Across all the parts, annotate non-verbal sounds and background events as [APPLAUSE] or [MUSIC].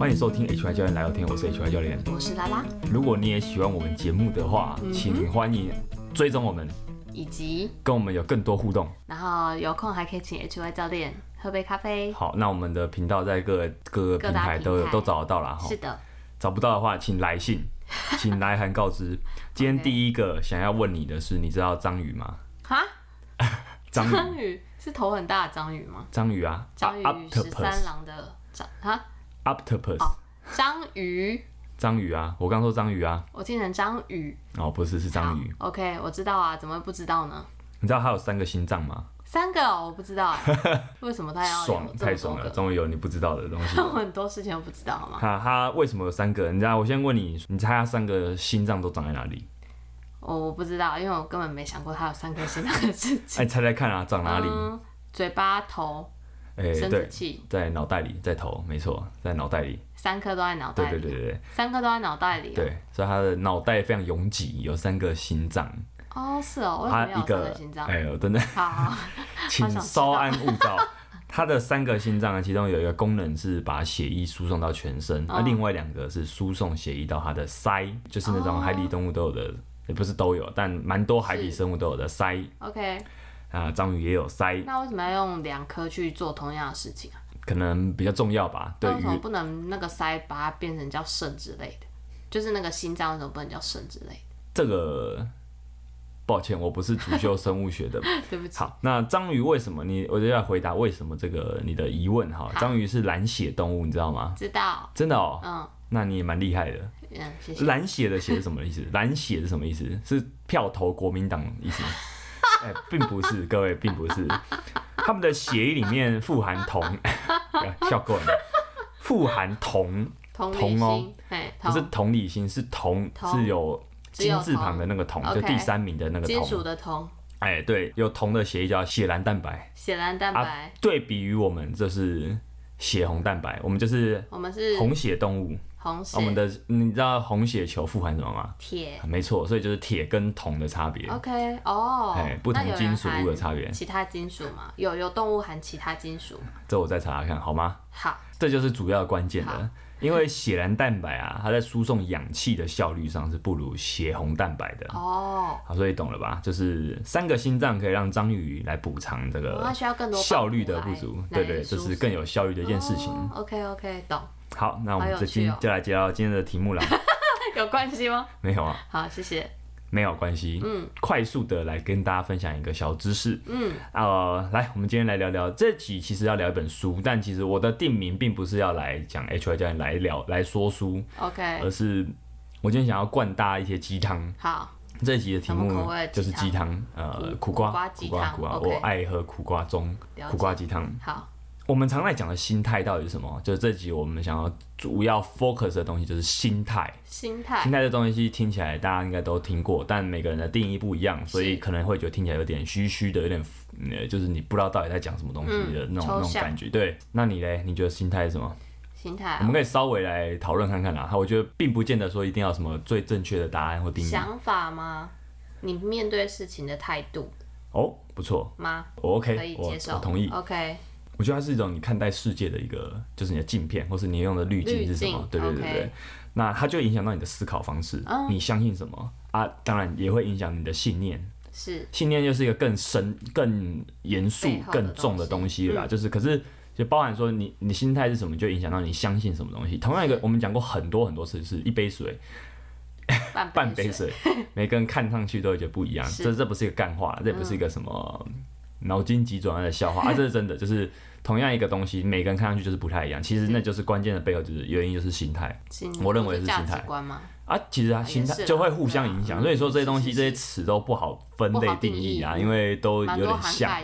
欢迎收听 HY 教练来聊天，我是 HY 教练，我是拉拉。如果你也喜欢我们节目的话，嗯、请欢迎追踪我们，以及跟我们有更多互动。然后有空还可以请 HY 教练喝杯咖啡。好，那我们的频道在各个各个平台都有都找得到了哈。是的。找不到的话，请来信，[LAUGHS] 请来函告知。今天第一个想要问你的是，你知道章鱼吗？哈？[LAUGHS] 章鱼是头很大的章鱼吗？章鱼啊，章鱼十三郎的章哈。Octopus，章鱼，章鱼啊！我刚说章鱼啊，我听成章鱼哦，不是，是章鱼。OK，我知道啊，怎么会不知道呢？你知道它有三个心脏吗？三个，我不知道。[LAUGHS] 为什么它要爽？太爽了，终于有你不知道的东西。[LAUGHS] 我很多事情都不知道，好吗？它它为什么有三个？你知道？我先问你，你猜它三个心脏都长在哪里？我我不知道，因为我根本没想过它有三颗心脏的事情。哎，猜猜看啊，长哪里？嘴巴、头。哎，对，在脑袋里，在头，没错，在脑袋里，三颗都在脑袋里，对对对对，三颗都在脑袋里，对，所以他的脑袋非常拥挤，有三个心脏。哦，是哦，为什么有三个心脏？哎呦，真的，好，[LAUGHS] 请稍安勿躁。他的三个心脏呢，其中有一个功能是把血液输送到全身，那另外两个是输送血液到他的鳃，就是那种海底动物都有的，也不是都有，但蛮多海底生物都有的鳃。OK。啊，章鱼也有鳃。那为什么要用两颗去做同样的事情啊？可能比较重要吧。对，为什么不能那个鳃把它变成叫肾之类的？就是那个心脏为什么不能叫肾之类的？这个抱歉，我不是主修生物学的，[LAUGHS] 对不起。好，那章鱼为什么你？我就要回答为什么这个你的疑问哈。章鱼是蓝血动物，你知道吗？知道。真的哦。嗯。那你也蛮厉害的。嗯，谢谢。蓝血的血是什么意思？蓝血是什么意思？是票投国民党意思吗？哎、欸，并不是，各位，并不是，他们的血液里面富含铜，笑够了，富含铜，铜哦，不是同理心，是铜，是有金字旁的那个铜，就第三名的那个铜，金属的铜，哎、欸，对，有铜的血液叫血蓝蛋白，血蓝蛋白，啊、对比于我们这是血红蛋白，我们就是我们是红血动物。红血，我们的你知道红血球富含什么吗？铁，没错，所以就是铁跟铜的差别。OK，哦，哎，不同金属物的差别。其他金属吗？有有动物含其他金属？这我再查查看，好吗？好，这就是主要关键的，因为血蓝蛋白啊，它在输送氧气的效率上是不如血红蛋白的。哦，好，所以懂了吧？就是三个心脏可以让章鱼来补偿这个，效率的不足，对对，这是更有效率的一件事情。OK OK，懂。好，那我们这期就来接到今天的题目了。[LAUGHS] 有关系吗？没有啊。好，谢谢。没有关系。嗯，快速的来跟大家分享一个小知识。嗯，呃，来，我们今天来聊聊这集，其实要聊一本书，但其实我的定名并不是要来讲 HY 教练来聊来说书。OK。而是我今天想要灌大家一些鸡汤。好。这集的题目就是鸡汤，呃，苦瓜，苦瓜，苦瓜，我爱喝苦瓜中，苦瓜鸡汤。好。我们常在讲的心态到底是什么？就是这集我们想要主要 focus 的东西就是心态。心态，心态这东西听起来大家应该都听过，但每个人的定义不一样，所以可能会觉得听起来有点虚虚的，有点呃，就是你不知道到底在讲什么东西的那种、嗯、那种感觉。对，那你嘞？你觉得心态是什么？心态、哦，我们可以稍微来讨论看看啦。我觉得并不见得说一定要什么最正确的答案或定义。想法吗？你面对事情的态度？哦，不错吗？我 OK，可以接受，我，我同意。OK。我觉得它是一种你看待世界的一个，就是你的镜片，或是你用的滤镜是什么？对对对对，okay. 那它就影响到你的思考方式。嗯、你相信什么啊？当然也会影响你的信念。是，信念就是一个更深、更严肃、更重的东西了啦。嗯、就是，可是就包含说你你心态是什么，就影响到你相信什么东西。同样一个，我们讲过很多很多次，是一杯水，半杯水，每个人看上去都会觉得不一样。这这不是一个干话，这也不是一个什么脑筋急转弯的笑话、嗯、啊，这是真的，就是。同样一个东西，每个人看上去就是不太一样。其实那就是关键的背后，就是原因就是心态。我认为是心态。啊，其实啊，心态就会互相影响。所以说这些东西、这些词都不好分类定义啊，因为都有点像，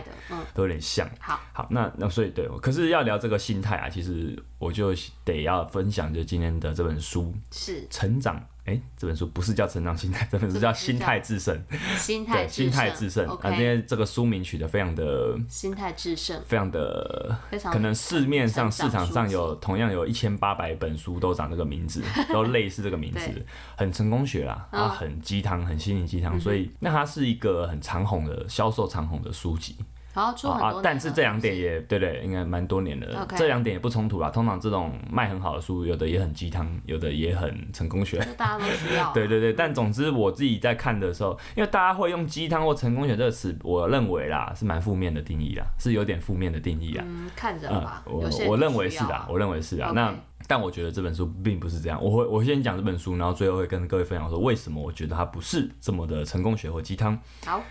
都有点像。好，好，那那所以对，可是要聊这个心态啊，其实我就得要分享，就今天的这本书是成长。哎，这本书不是叫成长心态，这本书叫 [LAUGHS] 心态制胜。心态心态制胜啊，今天这个书名取得非常的心态制胜，非常的可能市面上市场上有同样有一千八百本书都长这个名字，[LAUGHS] 都类似这个名字，很成功学啦，啊很鸡汤，很心灵鸡汤，所以那它是一个很长红的销售长红的书籍。好出很多，啊，但是这两点也对对，应该蛮多年的。Okay 这两点也不冲突吧。通常这种卖很好的书，有的也很鸡汤，有的也很成功学。大家都需要。[LAUGHS] 对对对，但总之我自己在看的时候，因为大家会用鸡汤或成功学这个词，我认为啦是蛮负面的定义啦，是有点负面的定义啊。嗯，看着吧。嗯、我我认为是啊，我认为是啊。Okay 那但我觉得这本书并不是这样。我会我先讲这本书，然后最后会跟各位分享说为什么我觉得它不是这么的成功学或鸡汤。好。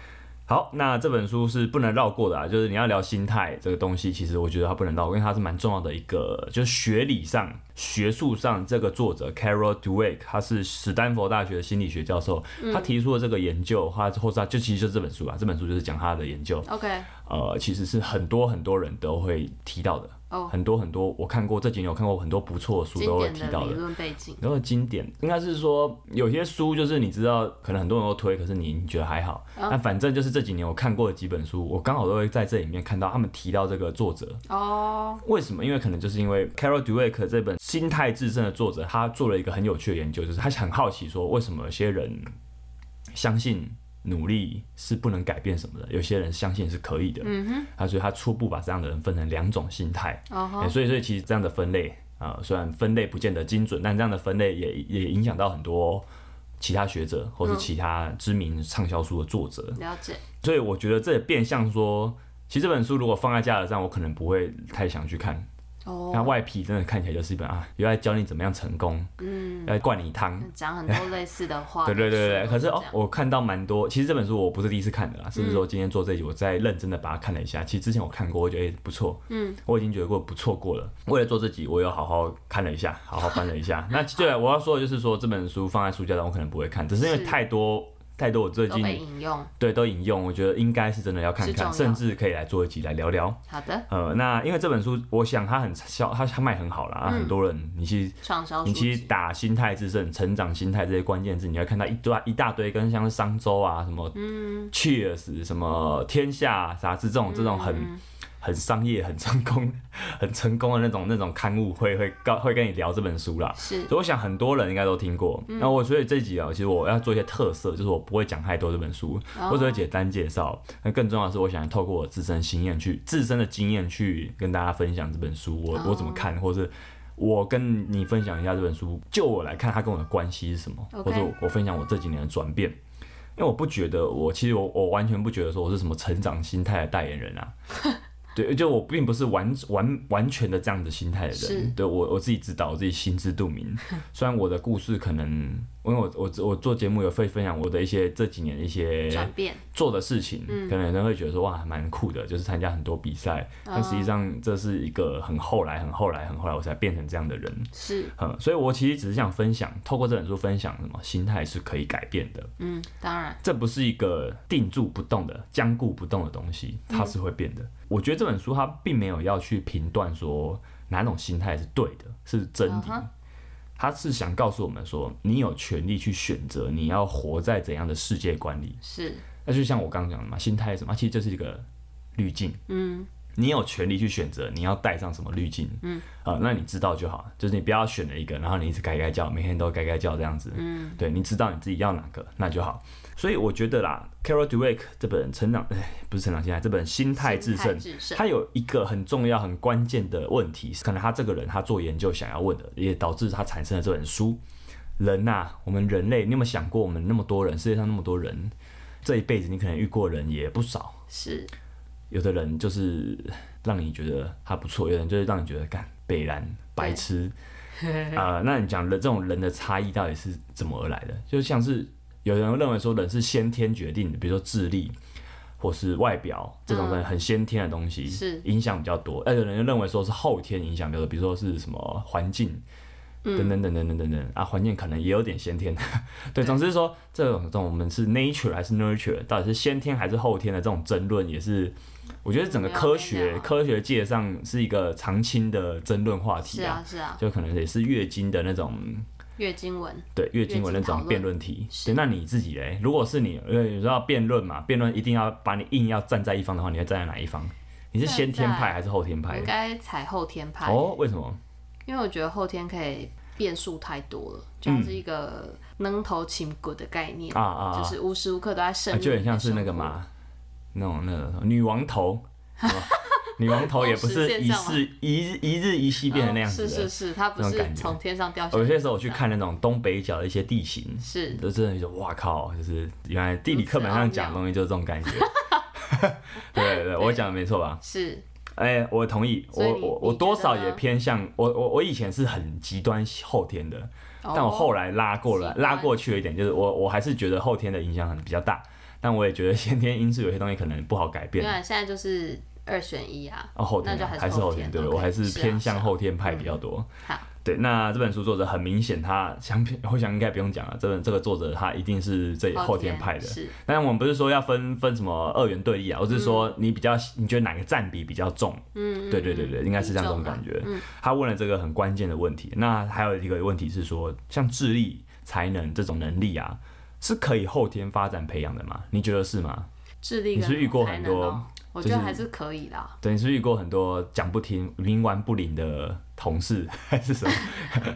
好，那这本书是不能绕过的啊，就是你要聊心态这个东西，其实我觉得它不能绕过，因为它是蛮重要的一个，就是学理上、学术上，这个作者 Carol Dweck，他是史丹佛大学的心理学教授，他提出了这个研究，他或者他就其实就这本书啊，这本书就是讲他的研究。OK，呃，其实是很多很多人都会提到的。Oh, 很多很多，我看过这几年，我看过很多不错的书，都会提到的。理论背景，然后经典应该是说，有些书就是你知道，可能很多人都推，可是你你觉得还好。那、oh. 反正就是这几年我看过的几本书，我刚好都会在这里面看到他们提到这个作者。哦。Oh. 为什么？因为可能就是因为 Carol Dweck 这本《心态制胜》的作者，他做了一个很有趣的研究，就是他很好奇说，为什么有些人相信。努力是不能改变什么的，有些人相信是可以的。嗯哼，他所以他初步把这样的人分成两种心态。哦、欸，所以所以其实这样的分类啊、呃，虽然分类不见得精准，但这样的分类也也影响到很多其他学者或是其他知名畅销书的作者。了解。所以我觉得这也变相说，其实这本书如果放在架子上，我可能不会太想去看。那外皮真的看起来就是一本啊，又来教你怎么样成功，嗯，来灌你汤，[LAUGHS] 讲很多类似的话。对对对对，可是哦，我看到蛮多。其实这本书我不是第一次看的啦，甚至说今天做这集，我再认真的把它看了一下。其实之前我看过，我觉得哎不错，嗯，我已经觉得过不错过了。为了做这集，我又好好看了一下，好好翻了一下。[LAUGHS] 那对，我要说的就是说这本书放在书架上，我可能不会看，只是因为太多。太多，我最近对都引用，我觉得应该是真的要看看，甚至可以来做一集来聊聊。好的，呃，那因为这本书，我想它很销，它它卖很好啦，嗯、很多人你去你其实打心态制胜、成长心态这些关键字，你会看到一堆一大堆跟像是商周啊、什么 Cheers、什么天下杂志这种这种很。很商业、很成功、[LAUGHS] 很成功的那种那种刊物会会告会跟你聊这本书啦，是，所以我想很多人应该都听过。那、嗯、我所以这集啊，其实我要做一些特色，就是我不会讲太多这本书，哦、我只会简单介绍。那更重要的是，我想透过我自身经验去自身的经验去跟大家分享这本书，我、哦、我怎么看，或是我跟你分享一下这本书，就我来看它跟我的关系是什么.或者我分享我这几年的转变。因为我不觉得我其实我我完全不觉得说我是什么成长心态的代言人啊。[LAUGHS] 对，就我并不是完完完全的这样的心态的人，对我我自己知道，我自己心知肚明。[LAUGHS] 虽然我的故事可能，因为我我我做节目有会分享我的一些这几年一些转变。做的事情，变可能有人会觉得说哇蛮酷的，就是参加很多比赛，嗯、但实际上这是一个很后来很后来很后来我才变成这样的人，是，嗯，所以我其实只是想分享，透过这本书分享什么心态是可以改变的，嗯，当然，这不是一个定住不动的僵固不动的东西，它是会变的。嗯我觉得这本书它并没有要去评断说哪种心态是对的，是真理。他是想告诉我们说，你有权利去选择你要活在怎样的世界观里。是。那就像我刚刚讲的嘛，心态是什么？其实这是一个滤镜。嗯。你有权利去选择你要带上什么滤镜。嗯。啊，那你知道就好，就是你不要选了一个，然后你一直改改叫，每天都改改叫这样子。嗯。对，你知道你自己要哪个，那就好。所以我觉得啦，Carol Dweck 这本成长，哎，不是成长心态，这本心态制胜，它有一个很重要、很关键的问题，可能他这个人他做研究想要问的，也导致他产生了这本书。人呐、啊，我们人类，你有没有想过，我们那么多人，世界上那么多人，这一辈子你可能遇过人也不少。是，有的人就是让你觉得他不错，有的人就是让你觉得干北然白痴。[LAUGHS] 啊、呃，那你讲的这种人的差异到底是怎么而来的？就像是。有人认为说人是先天决定的，比如说智力或是外表这种人很先天的东西，是影响比较多。而有人认为说是后天影响比较多，比如说是什么环境等等等等等等等啊，环境可能也有点先天。[LAUGHS] 对，总之说这种这种我们是 nature 还是 nurture，到底是先天还是后天的这种争论，也是我觉得整个科学科学界上是一个常青的争论话题啊，是啊，就可能也是月经的那种。月经文对月经文那种辩论题，对，那你自己嘞？如果是你，因为你知道辩论嘛，辩论一定要把你硬要站在一方的话，你会站在哪一方？你是先天派还是后天派？应该采后天派哦？为什么？因为我觉得后天可以变数太多了，就是一个能头轻骨的概念啊啊，就是无时无刻都在胜，就很像是那个嘛，那种那个女王头。[LAUGHS] 女王头也不是一世一日一日一夕变成那样子的，是是是，它不是从天上掉下来。有些时候我去看那种东北角的一些地形，是，就真的就哇靠，就是原来地理课本上讲的东西就是这种感觉。[LAUGHS] 对对对，我讲的没错吧？是。哎，我同意，我我我多少也偏向我我我以前是很极端后天的，但我后来拉过来拉过去了一点，就是我我还是觉得后天的影响很比较大，但我也觉得先天因素有些东西可能不好改变。对，现在就是。二选一啊，哦，后天还是后天，对，我还是偏向后天派比较多。好，对，那这本书作者很明显，他想我想应该不用讲了，这本这个作者他一定是这后天派的。是，但我们不是说要分分什么二元对立啊，我是说你比较你觉得哪个占比比较重？嗯，对对对对，应该是这样这种感觉。他问了这个很关键的问题，那还有一个问题是说，像智力、才能这种能力啊，是可以后天发展培养的吗？你觉得是吗？智力，你是遇过很多？我觉得还是可以的。等于是遇过很多讲不听、冥顽不灵的同事，[LAUGHS] 还是什么？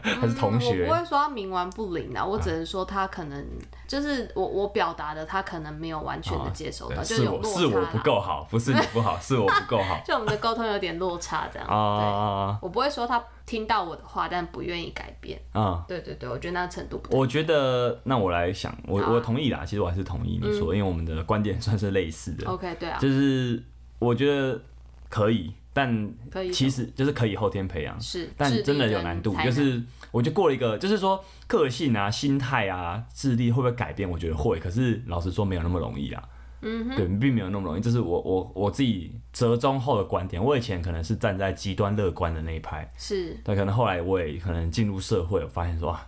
还是同学？我不会说他冥顽不灵的，我只能说他可能就是我我表达的，他可能没有完全的接受到，就有落差。是我不够好，[LAUGHS] 不是你不好，是我不够好。[LAUGHS] 就我们的沟通有点落差，这样。啊，我不会说他听到我的话，但不愿意改变。啊，对对对，我觉得那程度不。我觉得那我来想，我我同意啦。其实我还是同意你说，因为我们的观点算是类似的。OK，对啊，就是。我觉得可以，但其实就是可以后天培养，是，但真的有难度。就是我就过了一个，就是说个性啊、心态啊、智力会不会改变？我觉得会，可是老实说没有那么容易啊。嗯，对，并没有那么容易。这是我我我自己折中后的观点。我以前可能是站在极端乐观的那一派，是，但可能后来我也可能进入社会，我发现说。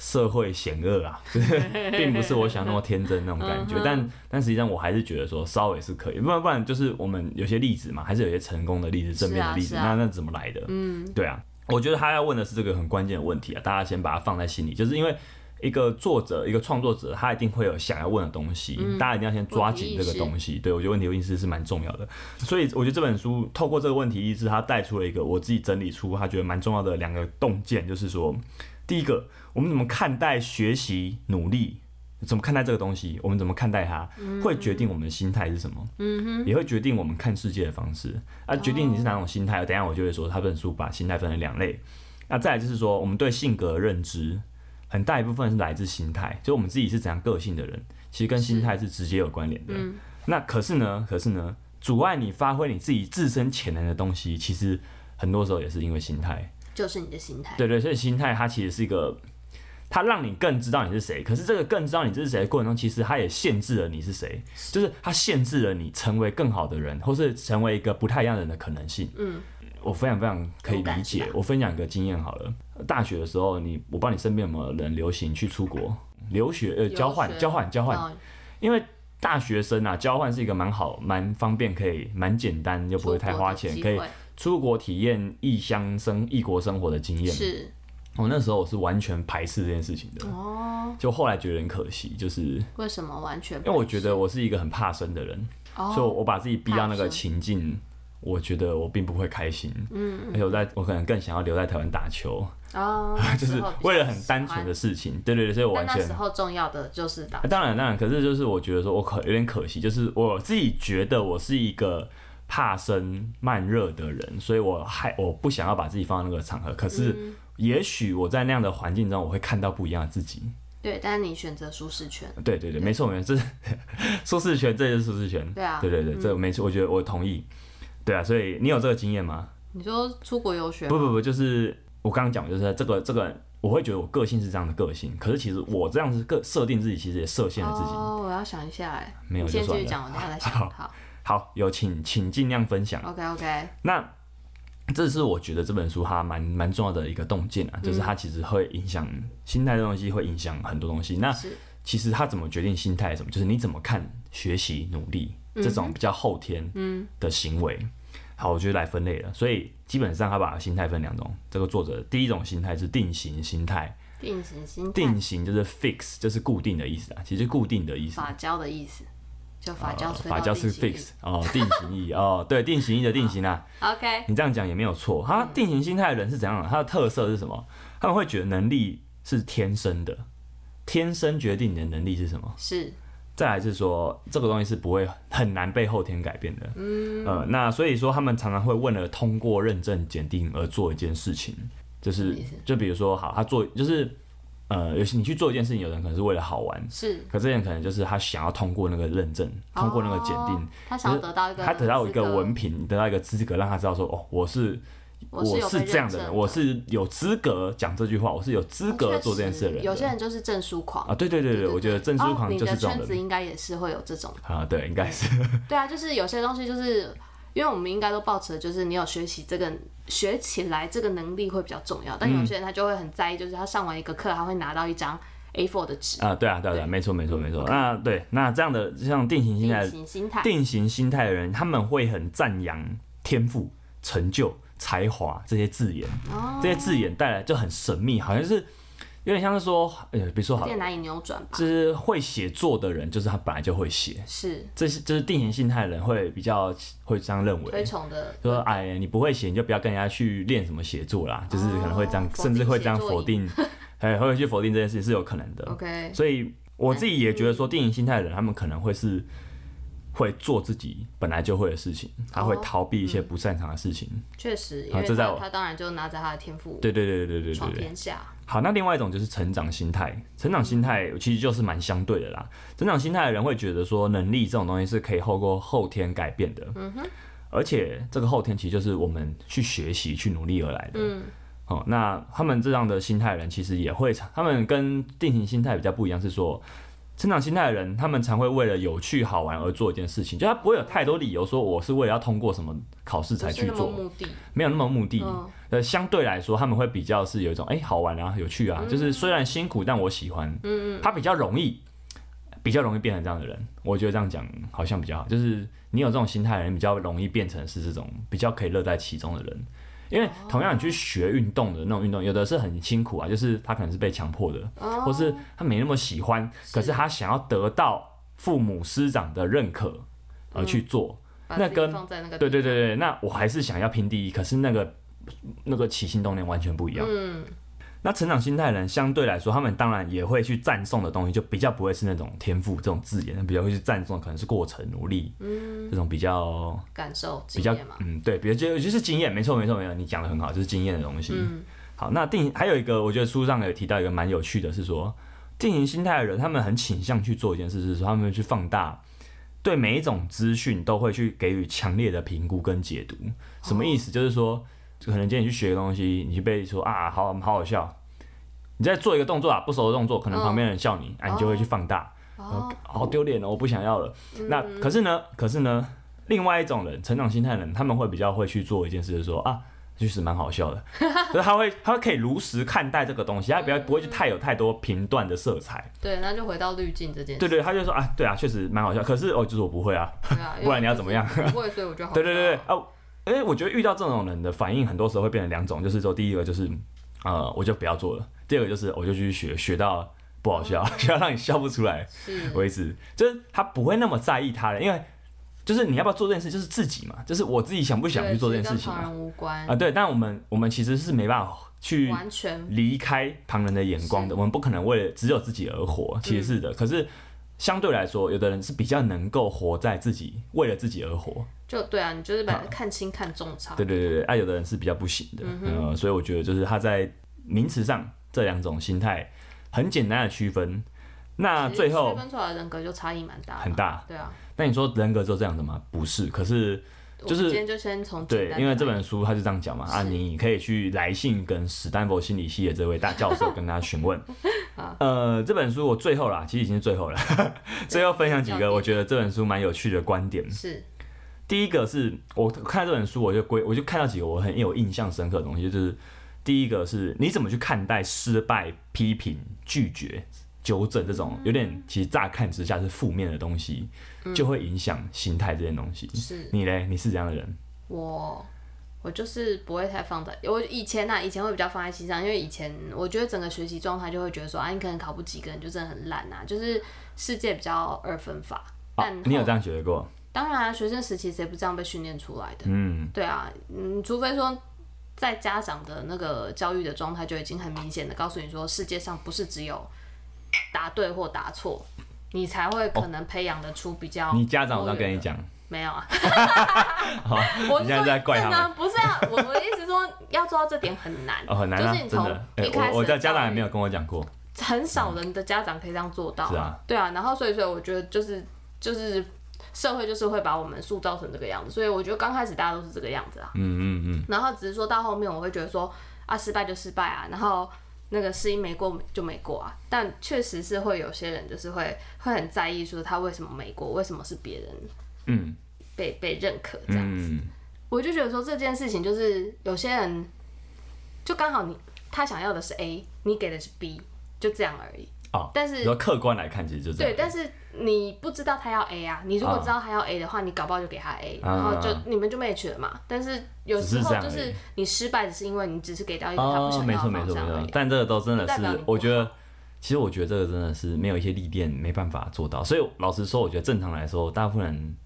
社会险恶啊，就 [LAUGHS] 是并不是我想那么天真那种感觉，但但实际上我还是觉得说稍微是可以，不然不然就是我们有些例子嘛，还是有些成功的例子，正面的例子，那那怎么来的？嗯，对啊，我觉得他要问的是这个很关键的问题啊，大家先把它放在心里，就是因为一个作者一个创作者，他一定会有想要问的东西，大家一定要先抓紧这个东西。对，我觉得问题意识是蛮重要的，所以我觉得这本书透过这个问题意识，他带出了一个我自己整理出他觉得蛮重要的两个洞见，就是说。第一个，我们怎么看待学习努力？怎么看待这个东西？我们怎么看待它？会决定我们的心态是什么？嗯，也会决定我们看世界的方式。啊，决定你是哪种心态。等一下我就会说，他这本书把心态分成两类。那再来就是说，我们对性格的认知很大一部分是来自心态，就我们自己是怎样个性的人，其实跟心态是直接有关联的。那可是呢，可是呢，阻碍你发挥你自己自身潜能的东西，其实很多时候也是因为心态。就是你的心态，对对，所以心态它其实是一个，它让你更知道你是谁。可是这个更知道你是谁的过程中，其实它也限制了你是谁，就是它限制了你成为更好的人，或是成为一个不太一样的人的可能性。嗯，我非常非常可以理解。我分享一个经验好了，大学的时候，你我不知道你身边有没有人流行去出国留学，呃，交换交换交换，因为大学生啊，交换是一个蛮好、蛮方便，可以蛮简单又不会太花钱，可以。出国体验异乡生异国生活的经验，是。我那时候我是完全排斥这件事情的。哦，就后来觉得很可惜，就是为什么完全？因为我觉得我是一个很怕生的人，所以我把自己逼到那个情境，我觉得我并不会开心，嗯，而且我在我可能更想要留在台湾打球。哦，[LAUGHS] 就是为了很单纯的事情，对对对，所以我完全那时候重要的就是打，当然当然，可是就是我觉得说我可有点可惜，就是我自己觉得我是一个。怕生慢热的人，所以我害我不想要把自己放在那个场合。可是，也许我在那样的环境中，我会看到不一样的自己。对，但是你选择舒适圈。对对对，没错没错，这是 [LAUGHS] 舒适圈，这就是舒适圈。对啊，对对对，这没错，我觉得我同意。对啊，所以你有这个经验吗？你说出国游学？不不不，就是我刚刚讲，就是这个这个，我会觉得我个性是这样的个性。可是其实我这样子个设定自己，其实也设限了自己。哦，我要想一下，哎，没有，先继续讲，我等下再想。好。好，有请，请尽量分享。OK OK。那这是我觉得这本书它蛮蛮重要的一个洞见啊，嗯、就是它其实会影响心态的东西，会影响很多东西。那其实它怎么决定心态？什么？就是你怎么看学习努力这种比较后天的行为？嗯、好，我就来分类了。所以基本上他把心态分两种。这个作者第一种心态是定型心态，定型心态，定型就是 fix，就是固定的意思啊，其实固定的意思，发胶的意思。就发胶，发胶是 fix 哦，定型意哦，[LAUGHS] 对，定型意的定型啊。OK，你这样讲也没有错。他定型心态的人是怎样的？他的特色是什么？他们会觉得能力是天生的，天生决定你的能力是什么？是，再来是说，这个东西是不会很难被后天改变的。嗯，呃，那所以说他们常常会为了通过认证检定而做一件事情，就是就比如说，好，他做就是呃，尤其你去做一件事情，有人可能是为了好玩，是，可这件可能就是他想要通过那个认证，通过那个检定，他想要得到一个，他得到一个文凭，得到一个资格，让他知道说，哦，我是。我是，这样的人，我是有资格讲这句话，我是有资格做这件事的人。有些人就是证书狂啊，对对对对，我觉得证书狂就是这种。你的圈子应该也是会有这种啊，对，应该是。对啊，就是有些东西，就是因为我们应该都抱持的就是你有学习这个学起来这个能力会比较重要，但有些人他就会很在意，就是他上完一个课，他会拿到一张 A4 的纸啊，对啊，对啊，没错没错没错。那对，那这样的像定型心态、定型心态的人，他们会很赞扬天赋成就。才华这些字眼，oh. 这些字眼带来就很神秘，好像是有点像是说，呃、欸，比如说好，有点难以扭转吧。就是会写作的人，就是他本来就会写，是，这是就是定型心态的人会比较会这样认为，推崇的，说哎，你不会写，你就不要跟人家去练什么写作啦，oh. 就是可能会这样，甚至会这样否定，[LAUGHS] 哎，会去否定这件事情是有可能的。OK，所以我自己也觉得说，定型心态的人，他们可能会是。会做自己本来就会的事情，他会逃避一些不擅长的事情。确、哦嗯、实，因为他，他，他当然就拿着他的天赋，对对对对对对，闯天下。好，那另外一种就是成长心态。成长心态其实就是蛮相对的啦。成长心态的人会觉得说，能力这种东西是可以透过后天改变的。嗯哼。而且这个后天其实就是我们去学习、去努力而来的。嗯。哦，那他们这样的心态的人其实也会，他们跟定型心态比较不一样，是说。成长心态的人，他们常会为了有趣好玩而做一件事情，就他不会有太多理由说我是为了要通过什么考试才去做，没有那么目的。呃、嗯，相对来说，他们会比较是有一种哎、欸、好玩啊，有趣啊，就是虽然辛苦，但我喜欢。嗯嗯，他比较容易，比较容易变成这样的人。我觉得这样讲好像比较好，就是你有这种心态的人，比较容易变成是这种比较可以乐在其中的人。因为同样你去学运动的那种运动，有的是很辛苦啊，就是他可能是被强迫的，或是他没那么喜欢，可是他想要得到父母师长的认可而去做，那跟对对对对，那我还是想要拼第一，可是那个那个起心动念完全不一样。嗯那成长心态的人相对来说，他们当然也会去赞颂的东西，就比较不会是那种天赋这种字眼，比较会去赞颂可能是过程努力，嗯，这种比较感受比较嗯对，比较就就是经验，没错没错没错，你讲的很好，就是经验的东西。嗯，好，那定还有一个，我觉得书上有提到一个蛮有趣的，是说定型心态的人，他们很倾向去做一件事，是说他们去放大对每一种资讯都会去给予强烈的评估跟解读。什么意思？哦，就是说。就可能今天你去学个东西，你就被说啊，好好好笑。你在做一个动作啊，不熟的动作，可能旁边人笑你，嗯、啊，你就会去放大，哦、好丢脸哦，我不想要了。嗯、那可是呢，可是呢，另外一种人，成长心态的人，他们会比较会去做一件事，就是说啊，其实蛮好笑的，[LAUGHS] 所以他会，他会可以如实看待这个东西，他比较不会去太有太多评断的色彩。对，那就回到滤镜这件事。对对，他就说啊，对啊，确实蛮好笑。可是哦，就是我不会啊，啊 [LAUGHS] 不然你要怎么样？不会，所以我就好。[LAUGHS] 对对对对，哦。因为我觉得遇到这种人的反应，很多时候会变成两种，就是说，第一个就是，呃，我就不要做了；第二个就是，我就去学，学到不好笑，[LAUGHS] 学到让你笑不出来 [LAUGHS] 为止。就是他不会那么在意他人，因为就是你要不要做这件事，就是自己嘛，就是我自己想不想去做这件事情嘛。无关啊，对。但我们我们其实是没办法去完全离开旁人的眼光的，我们不可能为了只有自己而活，其实是的。可是相对来说，有的人是比较能够活在自己，为了自己而活。就对啊，你就是把它看清看重差。对对对对，啊，有的人是比较不行的，嗯，呃，所以我觉得就是他在名词上这两种心态很简单的区分，那最后区分出来的人格就差异蛮大，很大。对啊，那你说人格就这样子吗？不是，可是就是今天就先从对，因为这本书他是这样讲嘛，啊，你可以去来信跟史丹佛心理系的这位大教授跟他询问。[LAUGHS] 好。呃，这本书我最后啦，其实已经是最后了，[LAUGHS] 最后分享几个我觉得这本书蛮有趣的观点。是。第一个是我看这本书，我就归我就看到几个我很有印象深刻的东西，就是第一个是你怎么去看待失败、批评、拒绝、纠正这种有点其实乍看之下是负面的东西，就会影响心态这件东西。是你嘞？你是怎样的人？我我就是不会太放在，我以前呐、啊，以前会比较放在心上，因为以前我觉得整个学习状态就会觉得说啊，你可能考不及格，你就真的很烂呐、啊，就是世界比较二分法。但、哦、你有这样觉得过？当然啊，学生时期谁不这样被训练出来的？嗯，对啊，嗯，除非说在家长的那个教育的状态就已经很明显的告诉你说，世界上不是只有答对或答错，你才会可能培养得出比较。你家长我要跟你讲。没有啊。[LAUGHS] [LAUGHS] 我现在在怪他们。不是啊，我我的意思说要做到这点很难。哦，很难啊，就是你从一开始，欸，我我的家长也没有跟我讲过。很少人的家长可以这样做到。是啊。对啊，然后所以所以我觉得就是就是社会就是会把我们塑造成这个样子，所以我觉得刚开始大家都是这个样子啊。嗯嗯嗯。然后只是说到后面我会觉得说啊，失败就失败啊，然后。那个试音没过就没过啊，但确实是会有些人就是会会很在意说他为什么没过，为什么是别人嗯被被认可这样子，嗯、我就觉得说这件事情就是有些人就刚好你他想要的是 A，你给的是 B，就这样而已。哦，但是要客观来看，其实就这样。对，但是你不知道他要 A 啊，你如果知道他要 A 的话，哦、你搞不好就给他 A，然后就你们就 match 了嘛。但是有时候就是你失败，只是因为你只是给到一个他不想要的方向而已。哦，没错没错没错。但这个都真的是，我觉得，其实我觉得这个真的是没有一些历练没办法做到。所以老实说，我觉得正常来说，大部分人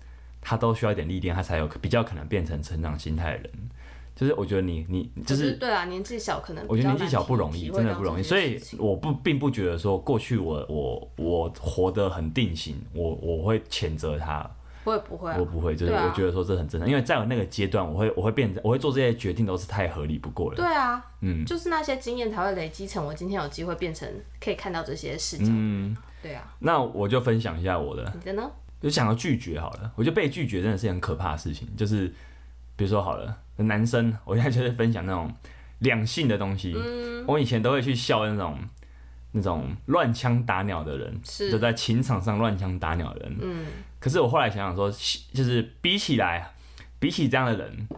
他都需要一点历练，他才有比较可能变成成长心态的人。就是我觉得你你就是对啊，年纪小可能我觉得年纪小不容易，真的不容易，所以我不并不觉得说过去我我我活得很定型，我我会谴责他，我也不会、啊，我不会，就是我觉得说这很正常，啊、因为在我那个阶段，我会我会变，我会做这些决定都是太合理不过了。对啊，嗯，就是那些经验才会累积成我今天有机会变成可以看到这些事情。嗯，对啊。那我就分享一下我的，你的呢？就想要拒绝好了，我觉得被拒绝真的是很可怕的事情，就是比如说好了。男生，[LAUGHS] 我现在就是分享那种两性的东西。嗯、我以前都会去笑那种那种乱枪打鸟的人，是就在情场上乱枪打鸟的人。嗯、可是我后来想想说，就是比起来，比起这样的人，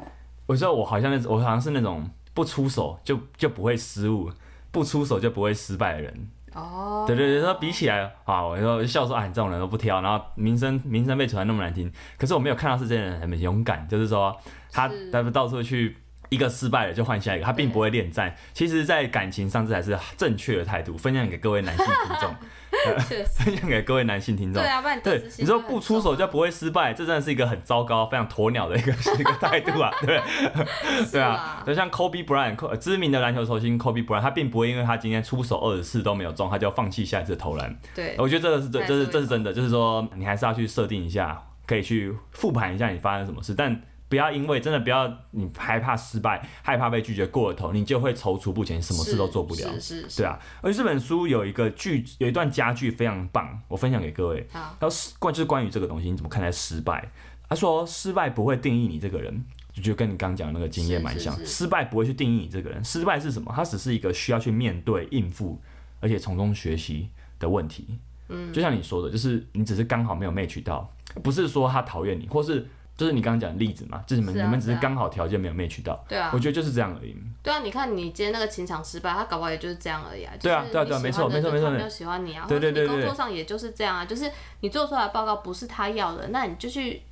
我说我好像那我好像是那种不出手就就不会失误，不出手就不会失败的人。哦，对对对，说比起来，啊，我就笑说，啊，你这种人都不挑，然后名声名声被传那么难听，可是我没有看到是这些人很勇敢，就是说他他们到处去。一个失败了就换下一个，他并不会恋战。其实，在感情上这才是正确的态度。分享给各位男性听众，[LAUGHS] [LAUGHS] 分享给各位男性听众。对啊，对，你说不出手就不会失败，这真的是一个很糟糕、非常鸵鸟的一个 [LAUGHS] 一个态度啊！对，[LAUGHS] 对啊，就像 Kobe Bryant，知名的篮球球星 Kobe Bryant，他并不会因为他今天出手二十次都没有中，他就放弃下一次投篮。对，我觉得这个是这这是这是真的，就是说你还是要去设定一下，可以去复盘一下你发生什么事，但。不要因为真的不要你害怕失败，害怕被拒绝过了头，你就会踌躇不前，什么事都做不了。是对啊。而且这本书有一个剧，有一段佳句非常棒，我分享给各位。好，然后关就是关于这个东西，你怎么看待失败？他说失败不会定义你这个人，就觉得跟你刚讲的那个经验蛮像。失败不会去定义你这个人，失败是什么？它只是一个需要去面对、应付，而且从中学习的问题。嗯，就像你说的，就是你只是刚好没有 match 到，不是说他讨厌你，或是。就是你刚刚讲的例子嘛，就是你们、啊、你们只是刚好条件没有 match 到，对啊，我觉得就是这样而已。对啊，你看你今天那个情场失败，他搞不好也就是这样而已啊。对啊，对啊，对啊，没错，没错，没错，没有喜欢你啊，对对对，或者你工作上也就是这样啊，就是你做出来的报告不是他要的，那你就去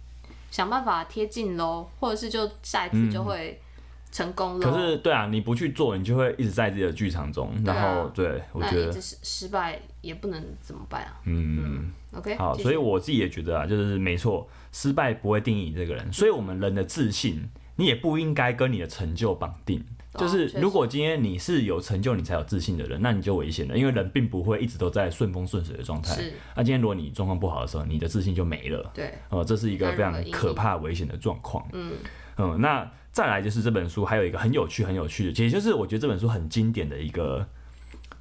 想办法贴近喽，或者是就下一次就会成功了、嗯。可是对啊，你不去做，你就会一直在自己的剧场中，然后对，啊、对我觉得失失败也不能怎么办啊。嗯嗯，OK，好，所以我自己也觉得啊，就是没错。失败不会定义你这个人，所以我们人的自信，你也不应该跟你的成就绑定。就是如果今天你是有成就，你才有自信的人，那你就危险了，因为人并不会一直都在顺风顺水的状态。那今天如果你状况不好的时候，你的自信就没了。对，呃，这是一个非常可怕、危险的状况。嗯嗯，那再来就是这本书还有一个很有趣、很有趣的，也就是我觉得这本书很经典的一个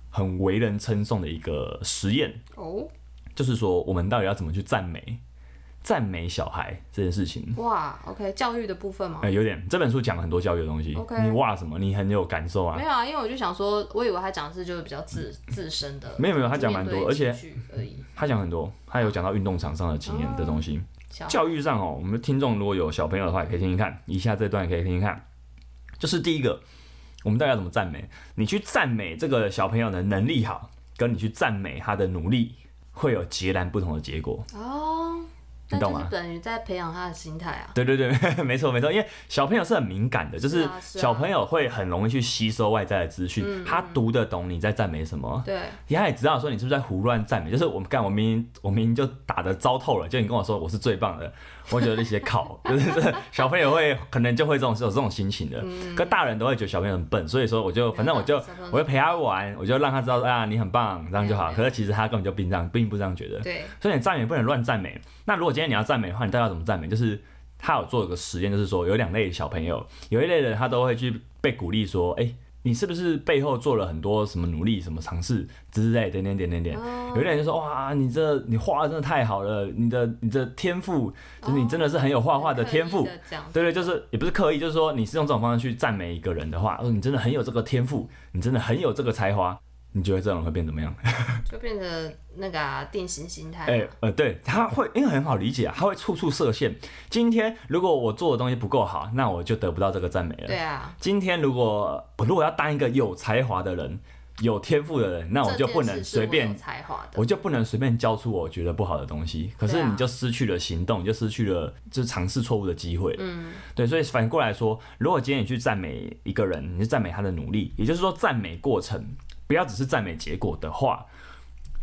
很为人称颂的一个实验。哦，就是说我们到底要怎么去赞美？赞美小孩这件事情，哇，OK，教育的部分吗？哎、欸，有点。这本书讲了很多教育的东西。OK，你哇什么？你很有感受啊？没有啊，因为我就想说，我以为他讲的是就是比较自、嗯、自身的。没有没有，他讲蛮多，而且他讲很多，他有讲到运动场上的经验的东西。哦、教育上哦，我们听众如果有小朋友的话，也可以听听看。以下这段也可以听听看。就是第一个，我们大家要怎么赞美？你去赞美这个小朋友的能力好，跟你去赞美他的努力，会有截然不同的结果。哦。你懂吗？等于在培养他的心态啊。对对对，[LAUGHS] 没错没错，因为小朋友是很敏感的，就是小朋友会很容易去吸收外在的资讯，他读得懂你在赞美什么，对，他也知道说你是不是在胡乱赞美，就是我们干我明明我明明就打得糟透了，就你跟我说我是最棒的，我觉得那些考，[LAUGHS] 就是小朋友会可能就会这种有这种心情的，可大人都会觉得小朋友很笨，所以说我就反正我就我就陪他玩，我就让他知道啊你很棒，这样就好。可是其实他根本就并这样并不这样觉得，对，所以你赞美不能乱赞美。那如果今天你要赞美的话，你到底要怎么赞美？就是他有做一个实验，就是说有两类小朋友，有一类人他都会去被鼓励说，哎、欸，你是不是背后做了很多什么努力、什么尝试之类，点点点点点。有一类人就说，哇，你这你画的真的太好了，你的你的天赋，就是你真的是很有画画的天赋。对对，就是也不是刻意，就是说你是用这种方式去赞美一个人的话，说你真的很有这个天赋，你真的很有这个才华。你觉得这种会变怎么样？[LAUGHS] 就变成那个、啊、定型心态。哎、欸，呃，对，他会，因为很好理解啊，他会处处设限。今天如果我做的东西不够好，那我就得不到这个赞美了。对啊。今天如果我如果要当一个有才华的人、有天赋的人，那我就不能随便才华的，我就不能随便交出我觉得不好的东西。可是你就失去了行动，你就失去了就是尝试错误的机会。嗯。对，所以反过来说，如果今天你去赞美一个人，你是赞美他的努力，也就是说赞美过程。不要只是赞美结果的话，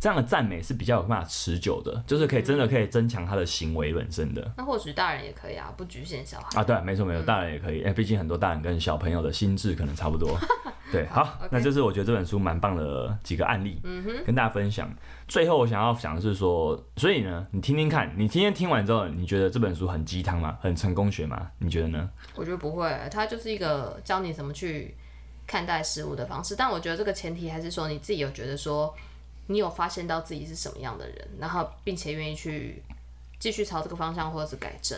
这样的赞美是比较有办法持久的，就是可以真的可以增强他的行为本身的。那或许大人也可以啊，不局限小孩啊。对，没错没错，大人也可以。哎，毕竟很多大人跟小朋友的心智可能差不多。[LAUGHS] 对，好，那就是我觉得这本书蛮棒的几个案例，嗯哼跟大家分享。最后我想要讲的是说，所以呢，你听听看，你今天听完之后，你觉得这本书很鸡汤吗？很成功学吗？你觉得呢？我觉得不会，它就是一个教你怎么去。看待事物的方式，但我觉得这个前提还是说你自己有觉得说，你有发现到自己是什么样的人，然后并且愿意去继续朝这个方向或者是改正。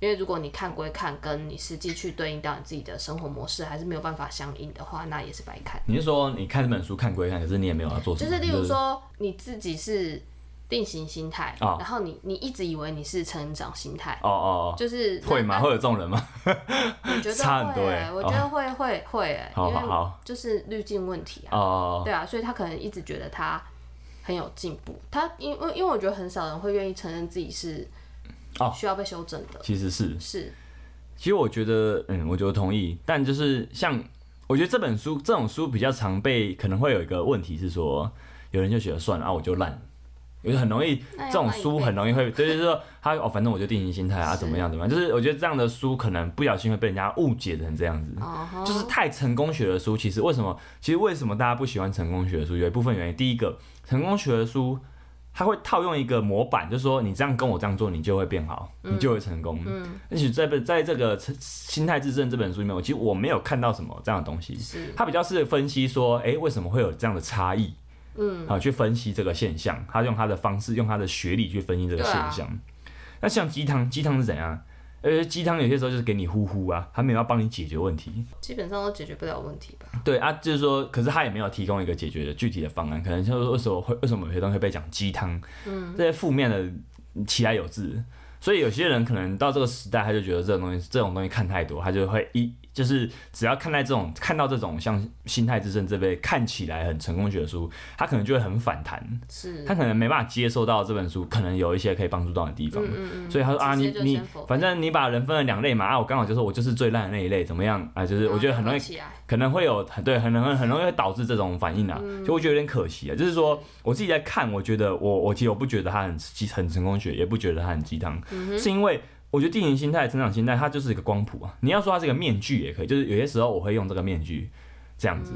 因为如果你看归看，跟你实际去对应到你自己的生活模式还是没有办法相应的话，那也是白看。你是说你看这本书看归看，可是你也没有要做什么？就是例如说你自己是。定型心态，然后你你一直以为你是成长心态，哦哦，就是会吗？会有这种人吗？[LAUGHS] 我觉得 [LAUGHS] 差很多，我觉得会会会哎，好好好，就是滤镜问题啊，哦对啊，所以他可能一直觉得他很有进步，他因为因为我觉得很少人会愿意承认自己是需要被修正的，其实是。是，其实我觉得嗯，我觉得同意，但就是像我觉得这本书这种书比较常被可能会有一个问题是说，有人就觉得算了啊，我就烂。我觉得很容易，这种书很容易会，对，就是说他哦，反正我就定型心态啊，怎么样怎么样，就是我觉得这样的书可能不小心会被人家误解成这样子，就是太成功学的书，其实为什么？其实为什么大家不喜欢成功学的书？有一部分原因，第一个，成功学的书它会套用一个模板，就是说你这样跟我这样做，你就会变好，你就会成功。嗯，而且在在这个心态自证这本书里面，我其实我没有看到什么这样的东西，是它比较是分析说，哎，为什么会有这样的差异？嗯，好，去分析这个现象，他用他的方式，用他的学历去分析这个现象。啊、那像鸡汤，鸡汤是怎样？呃，鸡汤有些时候就是给你呼呼啊，他没有要帮你解决问题，基本上都解决不了问题吧？对啊，就是说，可是他也没有提供一个解决的具体的方案，可能就是为什么会为什么有些东西会被讲鸡汤？嗯，这些负面的其来有自，所以有些人可能到这个时代，他就觉得这种东西，这种东西看太多，他就会一。就是只要看待这种看到这种像《心态之胜》这类看起来很成功学的书，他可能就会很反弹，是。他可能没办法接受到这本书可能有一些可以帮助到的地方，嗯嗯嗯，所以他说啊，你你反正你把人分了两类嘛，啊，我刚好就说我就是最烂的那一类，怎么样？啊？就是我觉得很容易可能会有很对，很很很容易会导致这种反应啊，就我觉得有点可惜啊。就是说我自己在看，我觉得我我其实我不觉得他很很成功学，也不觉得他很鸡汤，是因为。我觉得定型心态、成长心态，它就是一个光谱啊。你要说它是一个面具也可以，就是有些时候我会用这个面具这样子，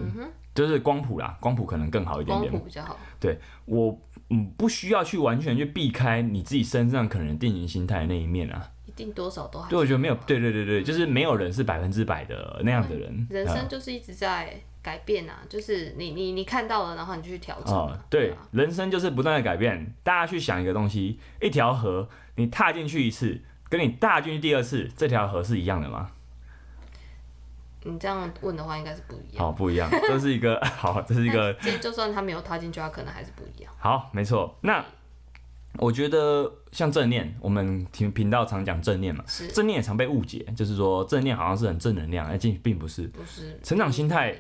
就是光谱啦，光谱可能更好一点点。光谱比较好。对，我嗯不需要去完全去避开你自己身上可能定型心态的那一面啊。一定多少都还。对，我觉得没有，对对对对，就是没有人是百分之百的那样的人。人生就是一直在改变啊，就是你你你看到了，然后你就去调整。哦，对，人生就是不断的改变。大家去想一个东西，一条河，你踏进去一次。跟你大进去第二次，这条河是一样的吗？你这样问的话，应该是不一样。好，不一样。这是一个 [LAUGHS] 好，这是一个。就算他没有踏进去，他可能还是不一样。好，没错。那我觉得像正念，我们频频道常讲正念嘛，是正念也常被误解，就是说正念好像是很正能量，而且并不是。不是。成长心态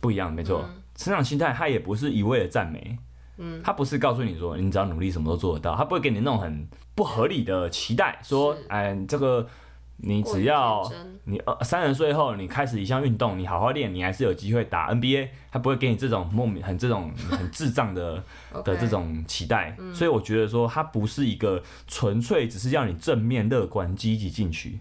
不一样，没错。嗯、成长心态它也不是一味的赞美，嗯，它不是告诉你说你只要努力什么都做得到，它不会给你那种很。不合理的期待，说，哎，这个你只要你二三十岁后你开始一项运动，你好好练，你还是有机会打 NBA，他不会给你这种莫名很这种很智障的 [LAUGHS] 的这种期待。所以我觉得说，它不是一个纯粹只是让你正面乐观积极进取，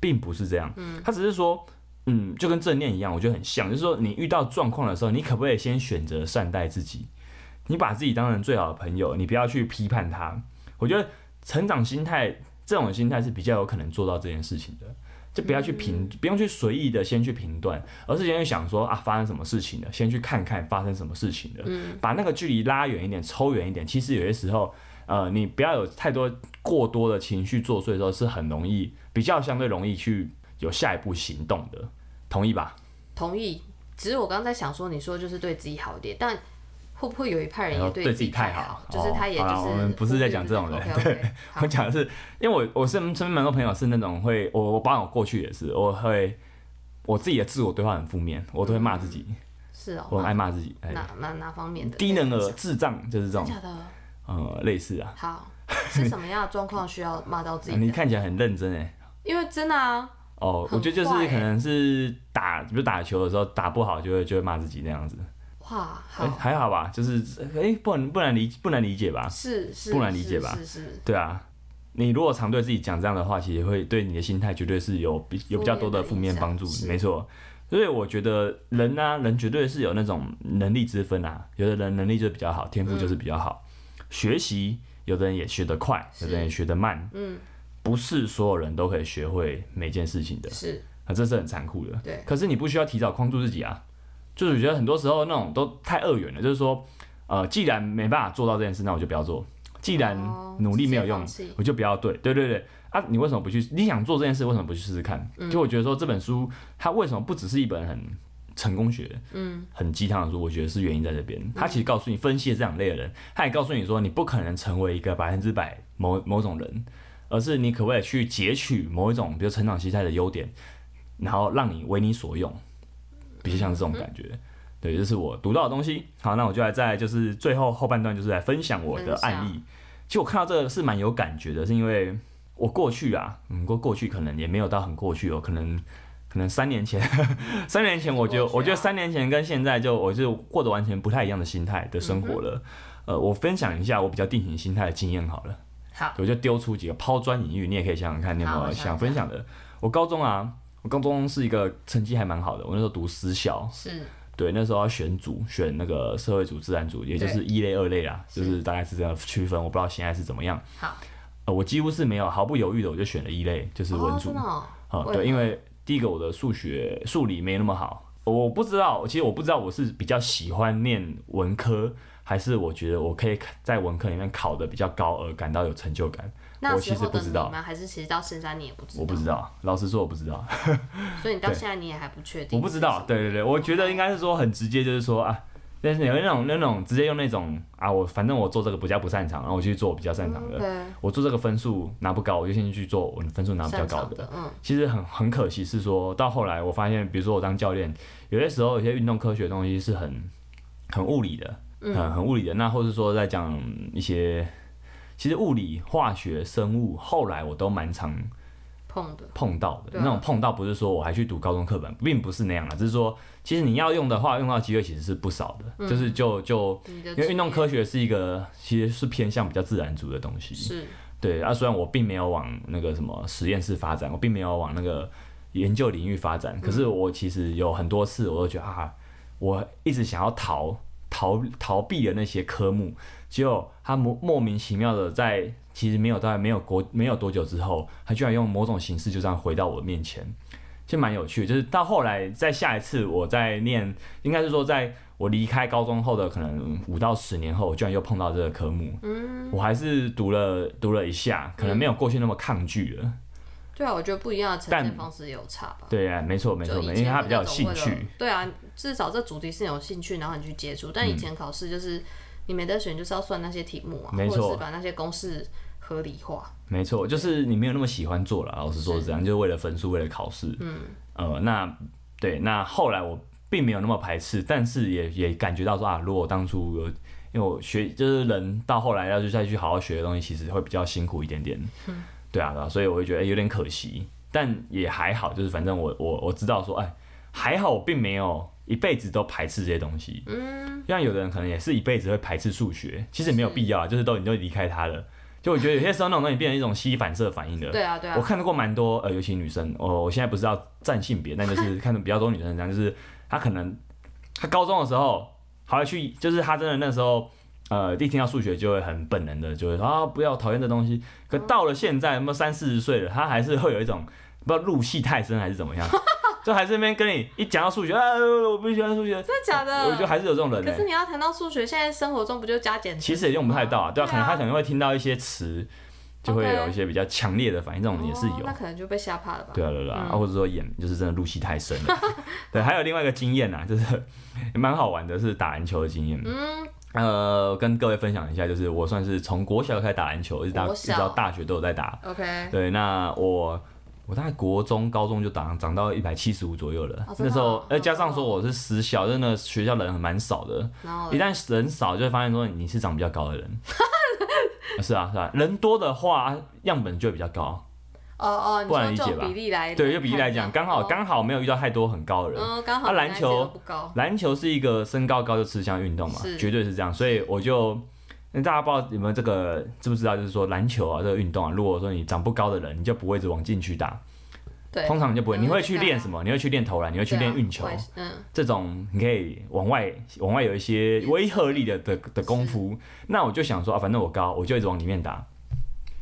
并不是这样，他只是说。嗯，就跟正念一样，我觉得很像，就是说你遇到状况的时候，你可不可以先选择善待自己？你把自己当成最好的朋友，你不要去批判他。我觉得成长心态这种心态是比较有可能做到这件事情的，就不要去评，不用去随意的先去评断，而是先去想说啊，发生什么事情了，先去看看发生什么事情了，嗯把那个距离拉远一点，抽远一点。其实有些时候，呃，你不要有太多过多的情绪作祟的时候，是很容易，比较相对容易去有下一步行动的。同意吧？同意。只是我刚刚在想说，你说就是对自己好一点，但会不会有一派人也对自己太好？就是他也就是、哦、我们不是在讲这种人。对，我讲的是，因为我我身身边蛮多朋友是那种会，我我包括我过去也是，我会我自己的自我对话很负面，我都会骂自己。嗯、是哦，我很爱骂自己。哪哪哪方面的？低能儿、智障，就是这种。假的？呃，类似啊。好，是什么样的状况需要骂到自己？[LAUGHS] 你看起来很认真哎。因为真的啊。哦，我觉得就是可能是打，比如打球的时候打不好，就会就会骂自己那样子。哇，好，欸、还好吧，就是哎、欸，不能不难理不难理解吧？是是，不难理解吧？是是，是，是。对啊，你如果常对自己讲这样的话，其实会对你的心态绝对是有比有比较多的负面帮助。没错，所以我觉得人呢、啊，人绝对是有那种能力之分啊。有的人能力就比较好，天赋就是比较好。嗯、学习，有的人也学得快，有的人也学得慢。嗯。不是所有人都可以学会每件事情的，是啊，这是很残酷的。对，可是你不需要提早框住自己啊。就是我觉得很多时候那种都太二元了，就是说，呃，既然没办法做到这件事，那我就不要做；既然努力没有用，我就不要对。对对对啊，你为什么不去？你想做这件事，为什么不去试试看？嗯。就我觉得说这本书它为什么不只是一本很成功学、嗯，很鸡汤的书？我觉得是原因在这边。它其实告诉你分析这两类的人，它也告诉你说你不可能成为一个百分之百某某种人。而是你可不可以去截取某一种，比如成长心态的优点，然后让你为你所用，比较像是这种感觉。对，这是我读到的东西。好，那我就来在就是最后后半段，就是来分享我的案例。其实我看到这个是蛮有感觉的，是因为我过去啊，嗯，过过去可能也没有到很过去哦，可能可能三年前，[LAUGHS] 三年前我就我觉得三年前跟现在就我就过得完全不太一样的心态的生活了。呃，我分享一下我比较定型心态的经验好了。好我就丢出几个抛砖引玉，你也可以想想看，你有没有想分享的？我高中啊，我高中是一个成绩还蛮好的，我那时候读私校，是，对，那时候要选组，选那个社会组、自然组，也就是一类、二类啦，就是大概是这样区分，我不知道现在是怎么样。好，呃，我几乎是没有毫不犹豫的，我就选了一类，就是文组。啊、哦嗯，对，因为第一个我的数学、数理没那么好，我不知道，其实我不知道我是比较喜欢念文科。还是我觉得我可以在文科里面考的比较高而感到有成就感。我其实不知道。还是其实到现在你也不知道？我不知道，老实说我不知道。所以你到现在你也还不确定？我不知道，对对对，我觉得应该是说很直接，就是说啊，但是有那种那种直接用那种啊，我反正我做这个比较不擅长，然后我去做我比较擅长的。嗯、我做这个分数拿不高，我就先去做我分数拿比较高的。的嗯。其实很很可惜是说到后来我发现，比如说我当教练，有些时候有些运动科学的东西是很很物理的。很很物理的，那或是说在讲一些，其实物理、化学、生物，后来我都蛮常碰的碰到的。那种碰到不是说我还去读高中课本，并不是那样的，只是说其实你要用的话，用到机会其实是不少的。嗯、就是就就因为运动科学是一个其实是偏向比较自然组的东西。是。对啊，虽然我并没有往那个什么实验室发展，我并没有往那个研究领域发展，可是我其实有很多次我都觉得啊，我一直想要逃。逃逃避的那些科目，结果他莫莫名其妙的在其实没有在没有过没有多久之后，他居然用某种形式就这样回到我面前，就蛮有趣的。就是到后来在下一次我在念，应该是说在我离开高中后的可能五到十年后，我居然又碰到这个科目，嗯，我还是读了读了一下，可能没有过去那么抗拒了。对啊，我觉得不一样的呈现方式也有差吧。对啊，没错没错，因为他比较有兴趣。对啊，至少这主题是有兴趣，然后你去接触。但以前考试就是你没得选，就是要算那些题目啊，没，或者是把那些公式合理化。没错，就是你没有那么喜欢做了。老实说是这样，就是为了分数，为了考试。嗯。呃，那对，那后来我并没有那么排斥，但是也也感觉到说啊，如果当初有因为我学就是人到后来要去再去好好学的东西，其实会比较辛苦一点点。嗯、对啊，对啊，所以我会觉得有点可惜，但也还好，就是反正我我我知道说，哎，还好我并没有一辈子都排斥这些东西。嗯，像有的人可能也是一辈子会排斥数学，其实也没有必要，啊就是都你都离开它了。就我觉得有些时候那种东西变成一种吸反射反应的。对啊，对啊。我看到过蛮多呃，尤其女生，我我现在不是要占性别，但就是看到比较多女生这样，就是她可能她高中的时候，还会去就是她真的那时候，呃，一听到数学就会很本能的就会说啊，不要讨厌这东西。可到了现在，那么三四十岁了，他还是会有一种不知道入戏太深还是怎么样。[LAUGHS] 就还是那边跟你一讲到数学，啊，我不喜欢数学，真的假的？我觉得还是有这种人。可是你要谈到数学，现在生活中不就加减？其实也用不太到啊，对啊，可能他可能会听到一些词，就会有一些比较强烈的反应，这种也是有。那可能就被吓怕了吧？对啊，对啊，或者说演就是真的入戏太深了。对，还有另外一个经验啊，就是也蛮好玩的，是打篮球的经验。嗯，呃，跟各位分享一下，就是我算是从国小开始打篮球，一直到一直到大学都有在打。OK。对，那我。我大概国中、高中就长长到一百七十五左右了。那时候，呃，加上说我是私校，真的学校人蛮少的。一旦人少，就会发现说你是长比较高的人。[LAUGHS] 是啊，是啊，人多的话，样本就会比较高。哦哦，不然理解吧？对，就比例来讲，刚好刚好没有遇到太多很高的人。嗯，刚好。篮球，篮球是一个身高高就吃香运动嘛，绝对是这样。所以我就。那大家不知道有没有这个知不知道？就是说篮球啊，这个运动啊，如果说你长不高的人，你就不会一直往禁区打。对。通常就不会，你会去练什么？你会去练投篮，你会去练运球。嗯。这种你可以往外往外有一些威慑力的的的功夫。那我就想说啊，反正我高，我就一直往里面打。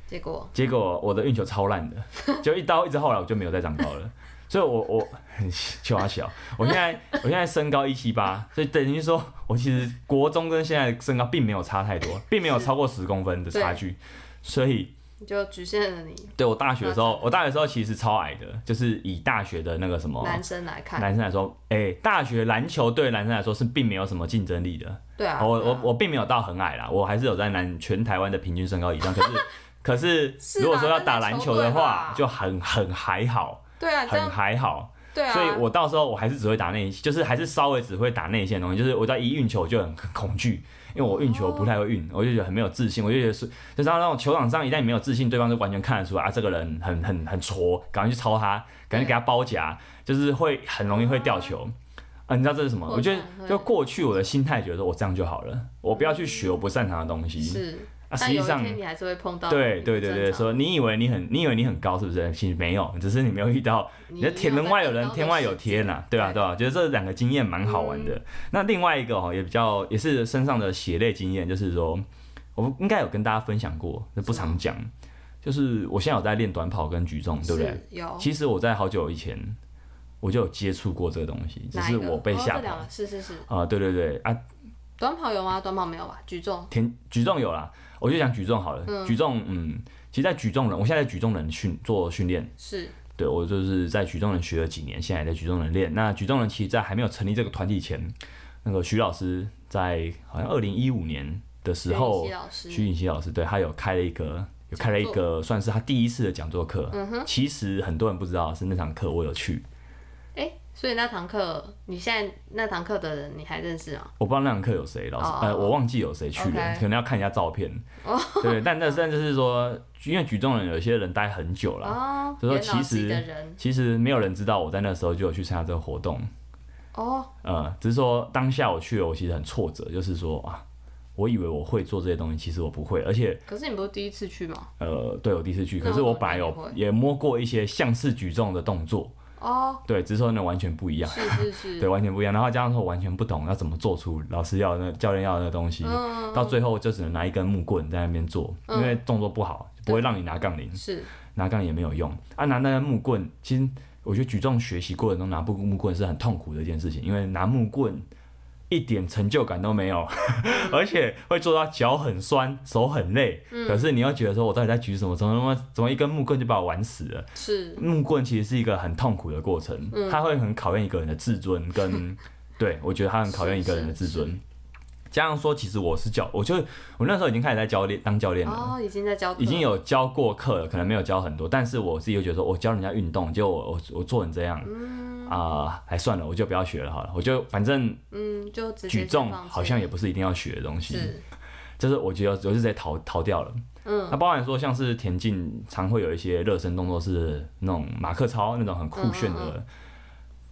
结果。结果我的运球超烂的，[LAUGHS] 就一刀一直后来我就没有再长高了。所以我，我我很小小，我现在 [LAUGHS] 我现在身高一七八，所以等于说，我其实国中跟现在身高并没有差太多，并没有超过十公分的差距，所以就局限了你。对，我大学的时候，我大学的时候其实超矮的，就是以大学的那个什么男生来看，男生来说，哎、欸，大学篮球对男生来说是并没有什么竞争力的。对啊，我我我并没有到很矮啦，我还是有在男全台湾的平均身高以上，可是可是如果说要打篮球的话，就很很还好。对啊，很还好，对啊，所以我到时候我还是只会打内，就是还是稍微只会打内线的东西，就是我在一运球就很恐惧，因为我运球不太会运，我就觉得很没有自信，我就觉得是，就是那种球场上一旦你没有自信，对方就完全看得出来啊，这个人很很很挫，赶快去抄他，赶紧给他包夹，就是会很容易会掉球，啊，你知道这是什么？我觉得就过去我的心态觉得说我这样就好了，我不要去学我不擅长的东西。是。啊，实际上你还是会碰到。对对对对，说你以为你很，你以为你很高，是不是？其实没有，只是你没有遇到。你的天，门外有人，天外有天呐，对吧？对吧？觉得这两个经验蛮好玩的。那另外一个哦，也比较也是身上的血泪经验，就是说，我们应该有跟大家分享过，不常讲。就是我现在有在练短跑跟举重，对不对？有。其实我在好久以前我就有接触过这个东西，只是我被吓跑。是是是。啊，对对对啊。短跑有吗？短跑没有吧？举重。田举重有啦。我就讲举重好了，嗯、举重，嗯，其实，在举重人，我现在在举重人训做训练，是，对我就是在举重人学了几年，现在在举重人练。那举重人其实，在还没有成立这个团体前，那个徐老师在好像二零一五年的时候，徐颖熙老师，对他有开了一个，有开了一个，算是他第一次的讲座课。嗯哼，其实很多人不知道是那堂课我有去。所以那堂课，你现在那堂课的人你还认识吗？我不知道那堂课有谁，老师，oh, 呃，我忘记有谁去了.可能要看一下照片。Oh. 对，但但但就是说，因为举重人有些人待很久了，所以说其实其实没有人知道我在那时候就有去参加这个活动。哦、oh. 呃，只是说当下我去了，我其实很挫折，就是说啊，我以为我会做这些东西，其实我不会，而且可是你不是第一次去吗？呃，对，我第一次去，可是我本来有也摸过一些像是举重的动作。哦，对，只是说那完全不一样，是是 [LAUGHS] 是，对，完全不一样。然后加上说完全不懂要怎么做出老师要的那教练要的那东西，嗯，到最后就只能拿一根木棍在那边做，嗯，因为动作不好，不会让你拿杠铃，是拿杠铃也没有用啊。拿那根木棍，其实我觉得举重学习过程中拿木木棍是很痛苦的一件事情，因为拿木棍。一点成就感都没有，[LAUGHS] 而且会做到脚很酸、手很累。嗯、可是你又觉得说，我到底在举什么？怎么怎么怎么一根木棍就把我玩死了？是木棍其实是一个很痛苦的过程，嗯、它会很考验一个人的自尊跟，跟对我觉得它很考验一个人的自尊。加上说，其实我是教，我就我那时候已经开始在教练当教练了，哦，已经在教，已经有教过课了，可能没有教很多，但是我自己又觉得说，我教人家运动，结果我我我做成这样。嗯啊，还算了，我就不要学了好了，我就反正嗯，就举重好像也不是一定要学的东西，是，就是我觉得我就直接逃逃掉了。嗯，那包含说像是田径，常会有一些热身动作是那种马克操那种很酷炫的，嗯嗯，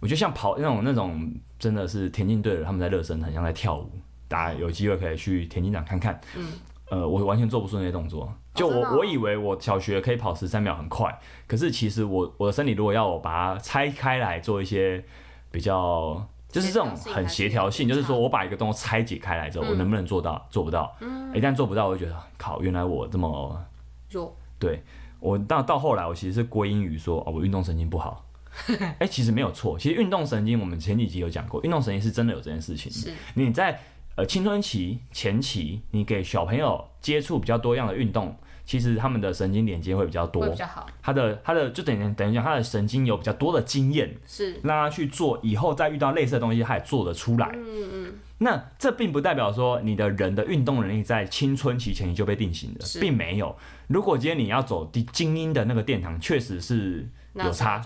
我觉得像跑那种那种真的是田径队的他们在热身，很像在跳舞。大家有机会可以去田径场看看。嗯，呃，我完全做不出那些动作。就我、哦哦、我以为我小学可以跑十三秒很快，可是其实我我的身体如果要我把它拆开来做一些比较，就是这种很协调性，就是说我把一个动作拆解开来之后，嗯、我能不能做到？做不到。嗯。一旦做不到，我就觉得靠，原来我这么弱。对，我到到后来，我其实是归因于说，哦，我运动神经不好。[LAUGHS] 哎、欸，其实没有错。其实运动神经，我们前几集有讲过，运动神经是真的有这件事情。是。你在呃青春期前期，你给小朋友接触比较多样的运动。其实他们的神经连接会比较多，比较好。他的他的就等于等于讲，他的神经有比较多的经验，是让他去做，以后再遇到类似的东西，他也做得出来。嗯嗯。那这并不代表说你的人的运动能力在青春期前期就被定型的，并没有。如果今天你要走精英的那个殿堂，确实是有差，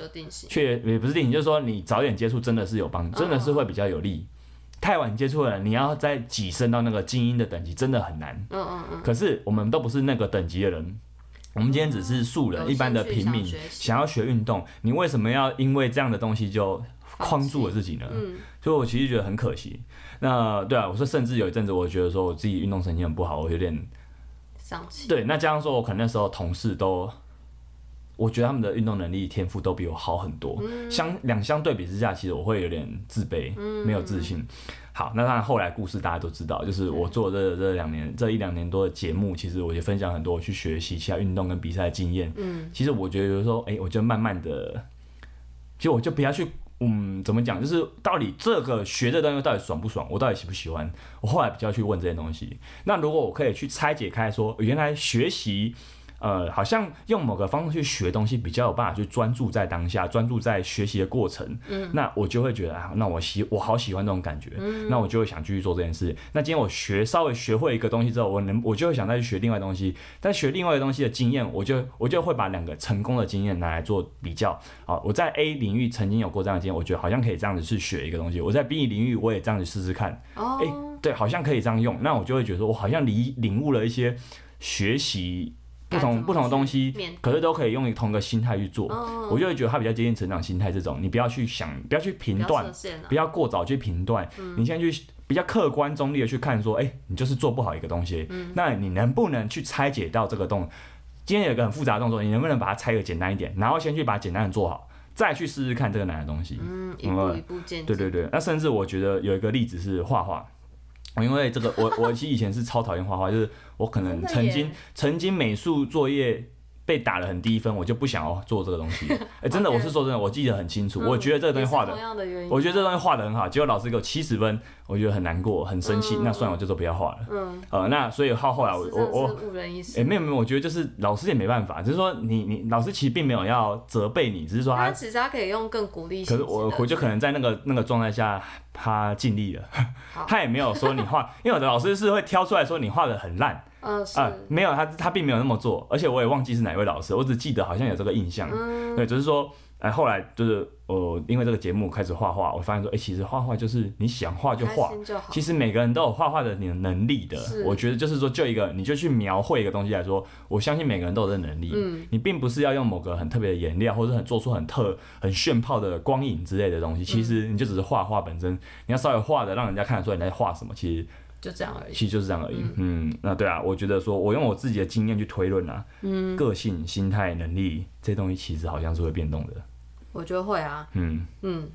确也不是定型，就是说你早点接触真的是有帮助，真的是会比较有利。太晚接触了，你要再跻身到那个精英的等级，真的很难。嗯嗯嗯。可是我们都不是那个等级的人，我们今天只是素人，一般的平民，想要学运动，你为什么要因为这样的东西就框住了自己呢？嗯。所以我其实觉得很可惜。那对啊，我说甚至有一阵子，我觉得说我自己运动神经很不好，我有点丧气。对，那加上说我可能那时候同事都。我觉得他们的运动能力、天赋都比我好很多，嗯、相两相对比之下，其实我会有点自卑，嗯、没有自信。好，那当然后来故事大家都知道，就是我做这这两年、这一两年多的节目，其实我也分享很多我去学习其他运动跟比赛的经验。嗯，其实我觉得有时候，哎、欸，我就慢慢的，其实我就不要去，嗯，怎么讲，就是到底这个学这东西到底爽不爽，我到底喜不喜欢？我后来比较去问这些东西。那如果我可以去拆解开说，原来学习。呃，好像用某个方式去学东西比较有办法去专注在当下，专注在学习的过程。嗯，那我就会觉得啊，那我喜我好喜欢这种感觉。嗯，那我就会想继续做这件事。那今天我学稍微学会一个东西之后，我能我就会想再去学另外东西。但学另外的东西的经验，我就我就会把两个成功的经验拿来做比较。好，我在 A 领域曾经有过这样的经验，我觉得好像可以这样子去学一个东西。我在 B 领域我也这样子试试看。哦，哎，对，好像可以这样用。那我就会觉得说我好像理领悟了一些学习。不同不同的东西，可是都可以用同一个心态去做，哦、我就会觉得它比较接近成长心态这种。你不要去想，不要去评断，不要，不要过早去评断。嗯、你先去比较客观中立的去看，说，哎、欸，你就是做不好一个东西，嗯、那你能不能去拆解到这个动？今天有一个很复杂的动作，你能不能把它拆个简单一点，然后先去把简单的做好，再去试试看这个难的东西。嗯，一步一步渐进。对对对，那甚至我觉得有一个例子是画画。因为这个，我我其实以前是超讨厌画画，就是我可能曾经曾经美术作业。被打了很低分，我就不想要做这个东西。[LAUGHS] 哎、欸，真的，我是说真的，我记得很清楚。嗯、我觉得这个东西画的，我觉得这个东西画的很好。结果老师给我七十分，我觉得很难过，很生气。嗯、那算了，我就说不要画了。嗯。呃，那所以后后来我我我，哎，没有没有，我觉得就是老师也没办法，就是说你你老师其实并没有要责备你，只是说他，他其实他可以用更鼓励。可是我我就可能在那个那个状态下，他尽力了，[LAUGHS] 他也没有说你画，因为我的老师是会挑出来说你画的很烂。嗯，啊、呃，没有，他他并没有那么做，而且我也忘记是哪位老师，我只记得好像有这个印象。嗯，对，就是说，哎、呃，后来就是，呃，因为这个节目开始画画，我发现说，哎、欸，其实画画就是你想画就画，其实每个人都有画画的能力的。我觉得就是说，就一个你就去描绘一个东西来说，我相信每个人都有这能力。嗯，你并不是要用某个很特别的颜料，或者很做出很特很炫炮的光影之类的东西，其实你就只是画画本身，你要稍微画的让人家看得出来你在画什么，其实。就这样而已，其实就是这样而已。嗯，嗯，那对啊，我觉得说，我用我自己的经验去推论啊，嗯，个性、心态、能力这些东西，其实好像是会变动的。我觉得会啊。嗯嗯，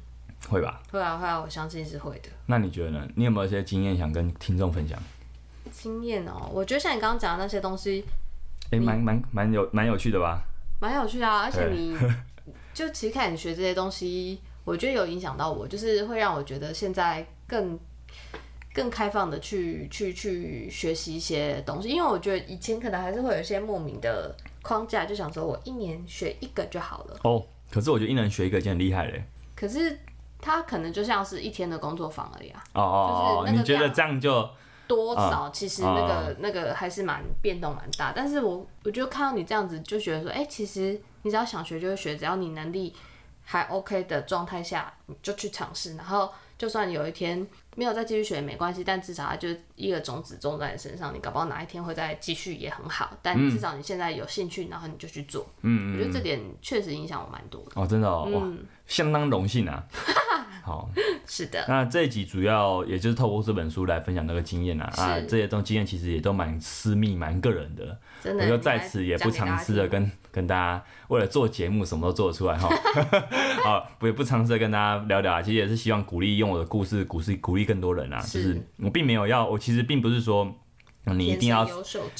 会吧？会啊会啊，我相信是会的。那你觉得呢？你有没有一些经验想跟听众分享？经验哦，我觉得像你刚刚讲的那些东西，哎、欸，蛮蛮蛮有蛮有趣的吧？蛮有趣的啊，而且你 [LAUGHS] 就其实看你学这些东西，我觉得有影响到我，就是会让我觉得现在更。更开放的去去去学习一些东西，因为我觉得以前可能还是会有一些莫名的框架，就想说我一年学一个就好了。哦，可是我觉得一年学一个已经很厉害嘞。可是它可能就像是一天的工作坊而已啊。哦哦哦，你觉得这样就多少？其实那个、哦、那个还是蛮变动蛮大。但是我我就看到你这样子，就觉得说，哎、欸，其实你只要想学就会学，只要你能力还 OK 的状态下，你就去尝试，然后就算有一天没有再继续学也没关系，但至少它就一个种子种在你身上，你搞不好哪一天会再继续也很好。但至少你现在有兴趣，然后你就去做。嗯，我觉得这点确实影响我蛮多的。哦，真的哦，哇，相当荣幸啊。好，[LAUGHS] 是的。那这一集主要也就是透过这本书来分享那个经验啊，啊，这些东经验其实也都蛮私密、蛮个人的。真的，我就在此也不尝试的跟跟大家为了做节目什么都做得出来哈。[LAUGHS] 好，不也不尝试的跟大家聊聊啊，其实也是希望鼓励用我的故事鼓励鼓励更多人啊。是就是我并没有要，我其实并不是说你一定要，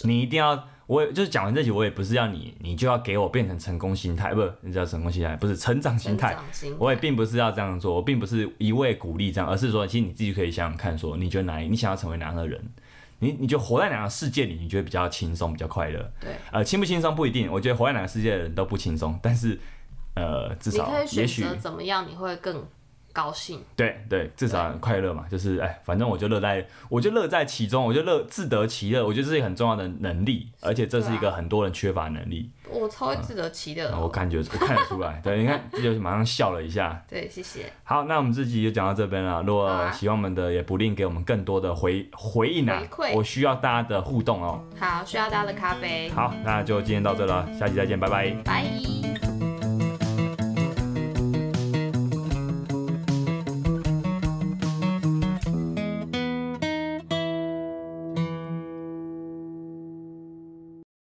你一定要。我也就是讲完这集，我也不是要你，你就要给我变成成功心态，不，你知道成功心态不是成长心态。我也并不是要这样做，我并不是一味鼓励这样，而是说，其实你自己可以想想看，说你觉得哪里，你想要成为哪样的人，你你就活在哪个世界里，你觉得比较轻松，比较快乐。对。呃，轻不轻松不一定，我觉得活在哪个世界的人都不轻松，但是呃，至少也许怎么样，你会更。高兴，对对，至少很快乐嘛，就是哎，反正我就乐在，我就乐在其中，我就乐自得其乐，我觉得这是一个很重要的能力，而且这是一个很多人缺乏能力。我超会自得其乐，我感觉我看得出来，[LAUGHS] 对，你看这就马上笑了一下。对，谢谢。好，那我们这集就讲到这边了。如果喜欢我们的，也不吝给我们更多的回回应啊，我需要大家的互动哦。好，需要大家的咖啡。好，那就今天到这了，下期再见，拜拜。拜。